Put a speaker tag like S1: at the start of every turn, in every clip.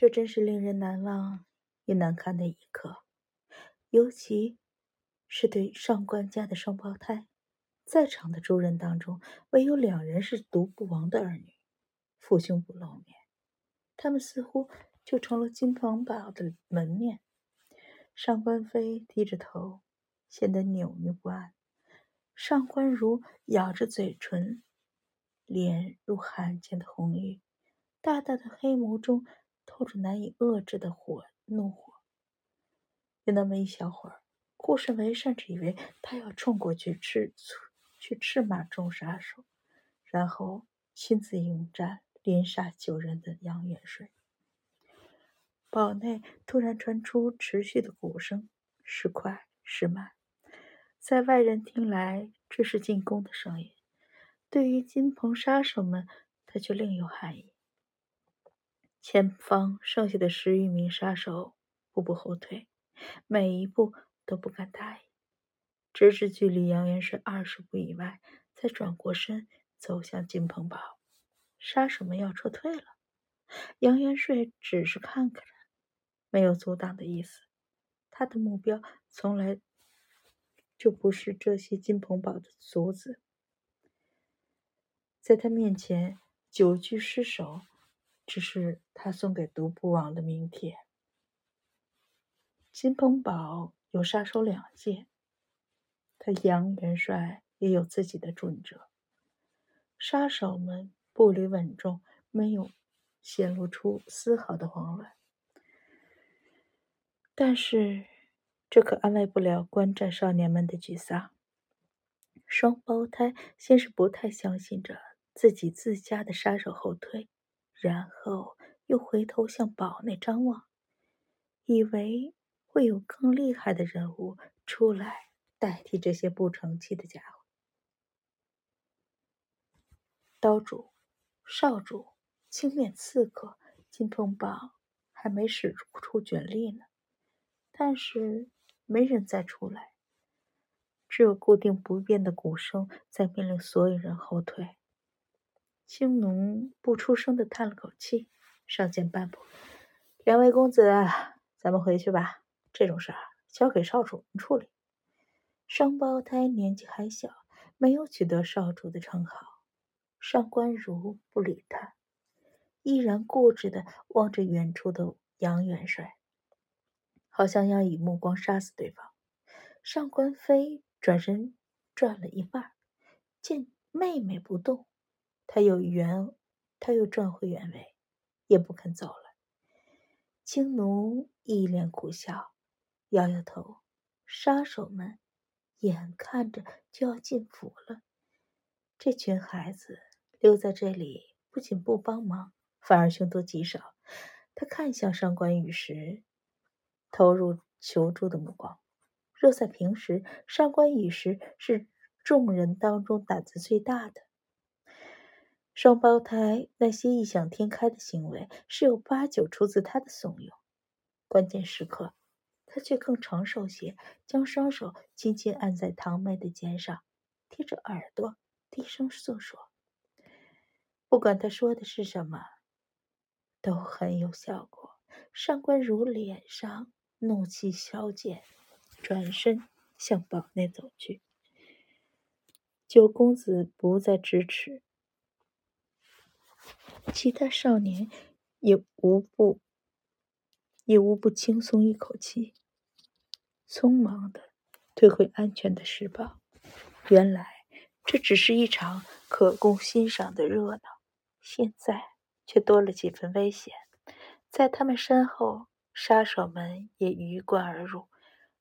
S1: 这真是令人难忘也难堪的一刻，尤其是对上官家的双胞胎。在场的诸人当中，唯有两人是独孤王的儿女，父兄不露面，他们似乎就成了金鹏宝的门面。上官飞低着头，显得扭捏不安；上官如咬着嘴唇，脸如罕见的红玉，大大的黑眸中。透着难以遏制的火怒火。有那么一小会儿，顾世维甚至以为他要冲过去斥去斥骂众杀手，然后亲自迎战连杀九人的杨元帅。堡内突然传出持续的鼓声，时快时慢，在外人听来这是进攻的声音，对于金鹏杀手们，它却另有含义。前方剩下的十余名杀手步步后退，每一步都不敢大意，直至距离杨元帅二十步以外，才转过身走向金鹏堡。杀手们要撤退了，杨元帅只是看看，没有阻挡的意思。他的目标从来就不是这些金鹏堡的卒子，在他面前久居失守。只是他送给独步王的名帖。金鹏堡有杀手两界，他杨元帅也有自己的准则。杀手们步履稳重，没有显露出丝毫的慌乱。但是，这可安慰不了观战少年们的沮丧。双胞胎先是不太相信着自己自家的杀手后退。然后又回头向堡内张望，以为会有更厉害的人物出来代替这些不成器的家伙。刀主、少主、青面刺客、金鹏宝还没使出全力呢，但是没人再出来，只有固定不变的鼓声在命令所有人后退。青龙不出声的叹了口气，上前半步：“两位公子，咱们回去吧。这种事儿交给少主处理。”双胞胎年纪还小，没有取得少主的称号。上官如不理他，依然固执的望着远处的杨元帅，好像要以目光杀死对方。上官飞转身转了一半，见妹妹不动。他又原，他又转回原位，也不肯走了。青奴一脸苦笑，摇摇头。杀手们眼看着就要进府了，这群孩子留在这里，不仅不帮忙，反而凶多吉少。他看向上官羽时，投入求助的目光。若在平时，上官羽时是众人当中胆子最大的。双胞胎那些异想天开的行为，十有八九出自他的怂恿。关键时刻，他却更成熟些，将双手轻轻按在堂妹的肩上，贴着耳朵低声诉说。不管他说的是什么，都很有效果。上官如脸上怒气消减，转身向堡内走去。九公子不再支持。其他少年也无不也无不轻松一口气，匆忙的退回安全的石堡。原来这只是一场可供欣赏的热闹，现在却多了几分危险。在他们身后，杀手们也鱼贯而入，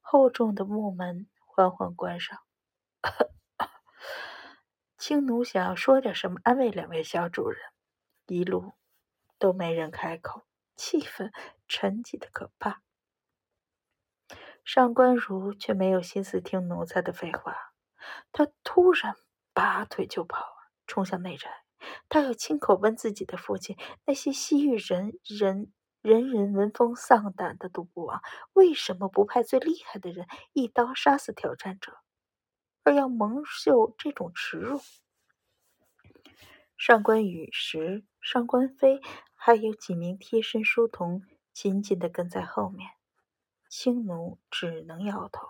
S1: 厚重的木门缓缓关上。青奴想要说点什么安慰两位小主人。一路都没人开口，气氛沉寂的可怕。上官如却没有心思听奴才的废话，他突然拔腿就跑，冲向内宅。他要亲口问自己的父亲：那些西域人人人人闻风丧胆的独孤王，为什么不派最厉害的人一刀杀死挑战者，而要蒙受这种耻辱？上官羽时。上官飞还有几名贴身书童紧紧地跟在后面。青奴只能摇头，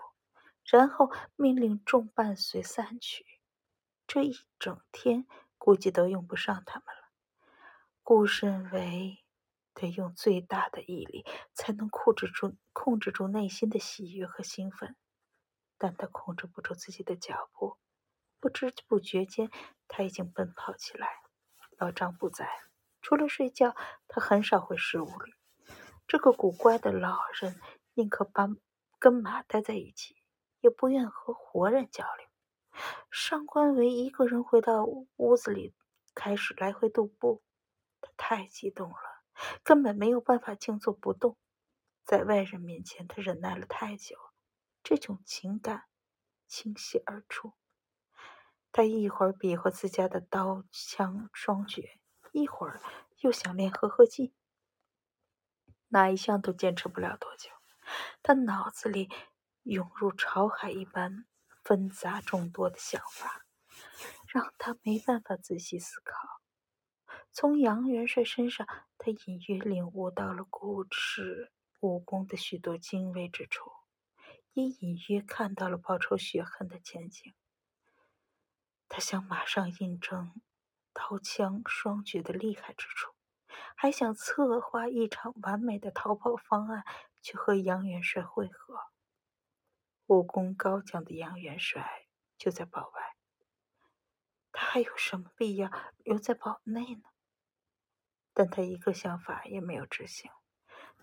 S1: 然后命令众伴随散去。这一整天估计都用不上他们了。顾慎为得用最大的毅力才能控制住控制住内心的喜悦和兴奋，但他控制不住自己的脚步。不知不觉间，他已经奔跑起来。老张不在，除了睡觉，他很少回石屋里。这个古怪的老人。宁可把跟马待在一起，也不愿和活人交流。上官维一个人回到屋子里，开始来回踱步。他太激动了，根本没有办法静坐不动。在外人面前，他忍耐了太久，这种情感倾泻而出。他一会儿比划自家的刀枪双绝，一会儿又想练合合技，哪一项都坚持不了多久。他脑子里涌入潮海一般纷杂众多的想法，让他没办法仔细思考。从杨元帅身上，他隐约领悟到了古世武功的许多精微之处，也隐约看到了报仇雪恨的前景。他想马上印证刀枪双绝的厉害之处，还想策划一场完美的逃跑方案。去和杨元帅会合。武功高强的杨元帅就在堡外，他还有什么必要留在堡内呢？但他一个想法也没有执行。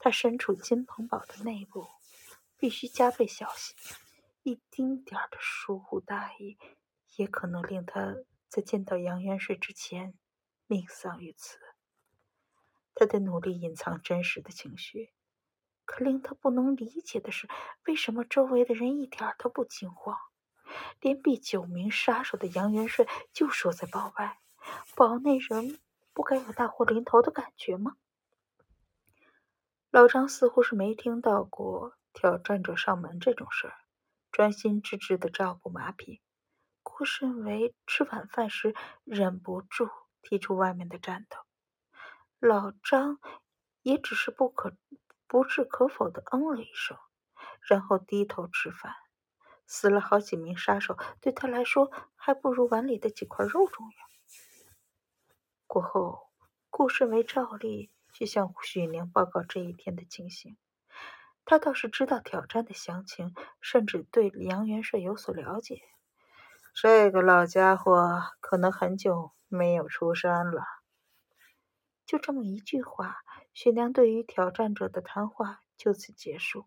S1: 他身处金鹏堡的内部，必须加倍小心，一丁点儿的疏忽大意，也可能令他在见到杨元帅之前命丧于此。他得努力隐藏真实的情绪。可令他不能理解的是，为什么周围的人一点都不惊慌？连毙九名杀手的杨元帅就守在堡外，堡内人不该有大祸临头的感觉吗？老张似乎是没听到过挑战者上门这种事儿，专心致志的照顾马匹。顾慎为吃晚饭时忍不住提出外面的战斗，老张也只是不可。不置可否的嗯了一声，然后低头吃饭。死了好几名杀手，对他来说还不如碗里的几块肉重要。过后，顾世维照例去向许宁报告这一天的情形。他倒是知道挑战的详情，甚至对杨元帅有所了解。这个老家伙可能很久没有出山了。就这么一句话。雪娘对于挑战者的谈话就此结束。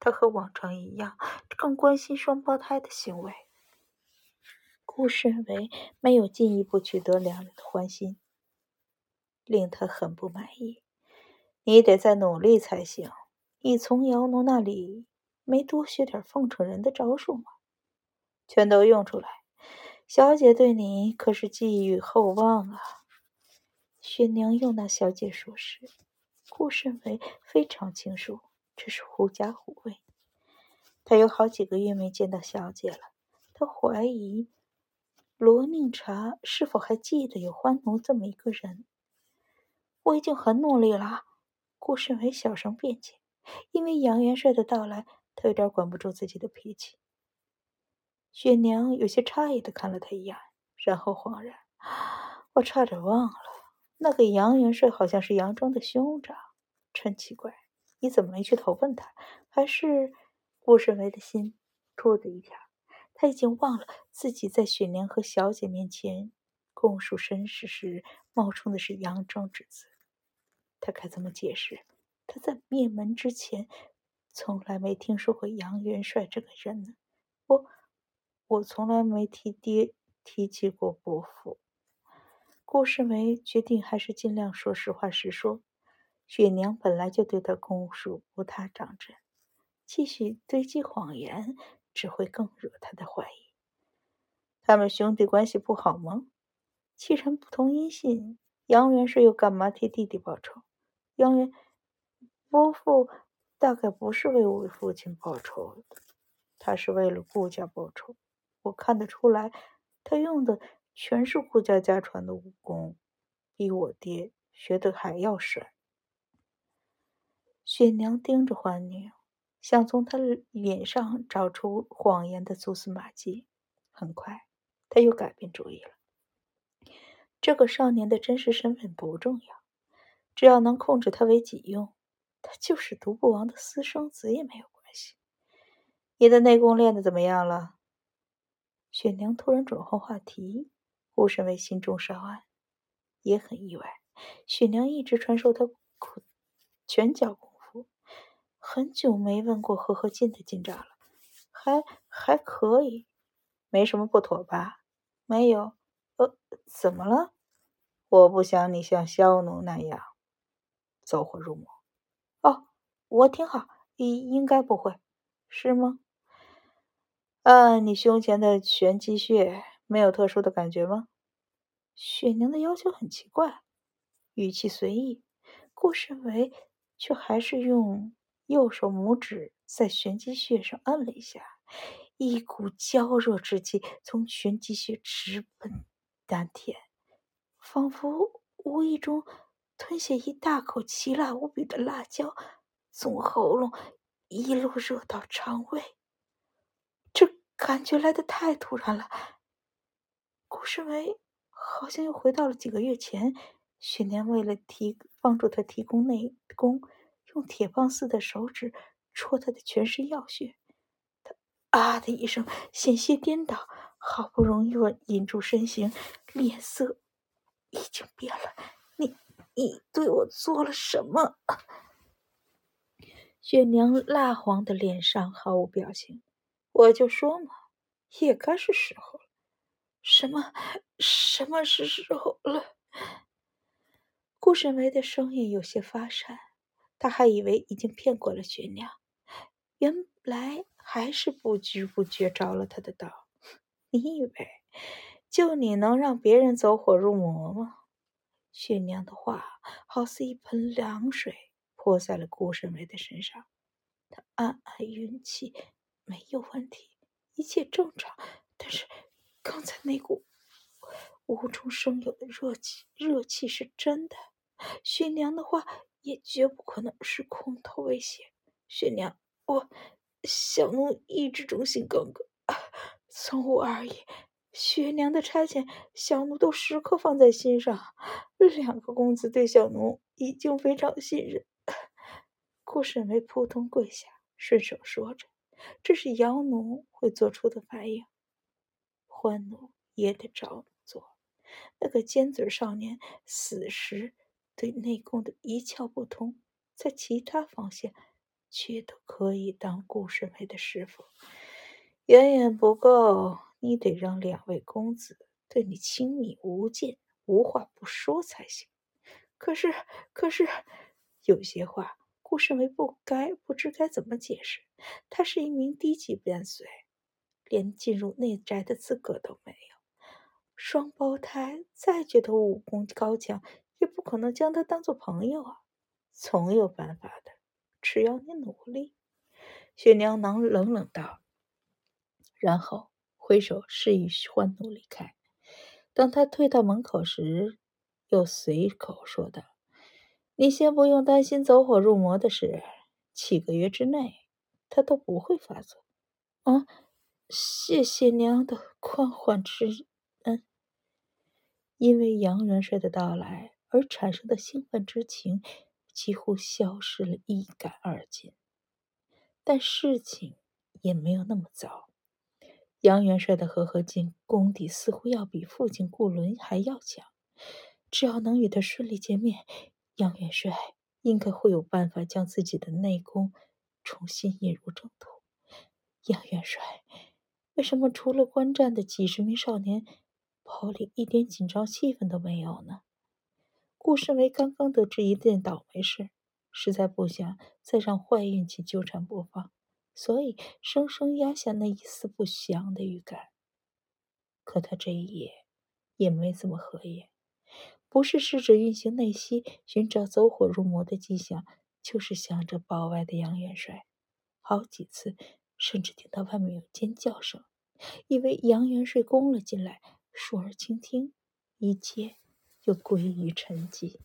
S1: 她和往常一样，更关心双胞胎的行为。顾慎为没有进一步取得两人的欢心，令他很不满意。你得再努力才行。你从姚奴那里没多学点奉承人的招数吗？全都用出来。小姐对你可是寄予厚望啊。雪娘又那小姐说时，顾慎为非常清楚，这是狐假虎威。他有好几个月没见到小姐了，他怀疑罗宁茶是否还记得有欢奴这么一个人。我已经很努力了，顾慎为小声辩解。因为杨元帅的到来，他有点管不住自己的脾气。雪娘有些诧异的看了他一眼，然后恍然：我差点忘了。那个杨元帅好像是杨庄的兄长，真奇怪，你怎么没去投奔他？还是顾慎为的心突的一跳，他已经忘了自己在雪娘和小姐面前供述身世时冒充的是杨庄之子。他该怎么解释？他在灭门之前从来没听说过杨元帅这个人呢。我，我从来没提爹提起过伯父。顾世梅决定还是尽量说实话实说。雪娘本来就对他供述不太当真，继续堆积谎言只会更惹他的怀疑。他们兄弟关系不好吗？既然不同音信，杨元帅又干嘛替弟弟报仇？杨元伯父大概不是为我父亲报仇，他是为了顾家报仇。我看得出来，他用的。全是顾家家传的武功，比我爹学的还要帅。雪娘盯着幻女，想从她脸上找出谎言的蛛丝马迹。很快，她又改变主意了。这个少年的真实身份不重要，只要能控制他为己用，他就是独步王的私生子也没有关系。你的内功练得怎么样了？雪娘突然转换话题，顾神威心中稍安，也很意外。雪娘一直传授他拳脚功夫，很久没问过何何进的进展了，还还可以，没什么不妥吧？没有。呃，怎么了？我不想你像萧奴那样走火入魔。哦，我挺好，应应该不会，是吗？按你胸前的玄机穴，没有特殊的感觉吗？雪娘的要求很奇怪，语气随意。顾世伟却还是用右手拇指在玄机穴上按了一下，一股焦热之气从玄机穴直奔。丹田，仿佛无意中吞下一大口奇辣无比的辣椒，从喉咙一路热到肠胃。感觉来的太突然了。顾世伟好像又回到了几个月前，雪娘为了提帮助他提供内功，用铁棒似的手指戳他的全身要穴。他啊的一声，险些颠倒。好不容易稳引住身形，脸色已经变了。你你对我做了什么？雪娘蜡黄的脸上毫无表情。我就说嘛，也该是时候了。什么？什么是时候了？顾审梅的声音有些发颤，他还以为已经骗过了雪娘，原来还是不知不觉着了他的道。你以为就你能让别人走火入魔吗？雪娘的话好似一盆凉水泼在了顾审美的身上。他暗暗运气，没有问题，一切正常。但是刚才那股无中生有的热气，热气是真的。雪娘的话也绝不可能是空头威胁。雪娘，我小奴一直忠心耿耿。从无二意，雪娘的差遣，小奴都时刻放在心上。两个公子对小奴已经非常信任。顾沈梅扑通跪下，顺手说着：“这是姚奴会做出的反应。”欢奴也得照做。那个尖嘴少年死时对内功的一窍不通，在其他方向却都可以当顾世梅的师傅。远远不够，你得让两位公子对你亲密无间、无话不说才行。可是，可是，有些话顾世梅不该不知该怎么解释。他是一名低级边随，连进入内宅的资格都没有。双胞胎再觉得武功高强，也不可能将他当做朋友啊。总有办法的，只要你努力。雪娘能冷冷道。然后挥手示意欢奴离开。当他退到门口时，又随口说道：“你先不用担心走火入魔的事，七个月之内他都不会发作。”啊，谢谢娘的宽缓之恩。因为杨元帅的到来而产生的兴奋之情几乎消失了一干二净，但事情也没有那么糟。杨元帅的和合金功底似乎要比父亲顾伦还要强，只要能与他顺利见面，杨元帅应该会有办法将自己的内功重新引入正途。杨元帅，为什么除了观战的几十名少年，袍里一点紧张气氛都没有呢？顾世维刚刚得知一件倒霉事，实在不想再让坏运气纠缠不放。所以，生生压下那一丝不祥的预感。可他这一夜也没怎么合眼，不是试着运行内息，寻找走火入魔的迹象，就是想着堡外的杨元帅。好几次，甚至听到外面有尖叫声，以为杨元帅攻了进来，竖耳倾听，一切又归于沉寂。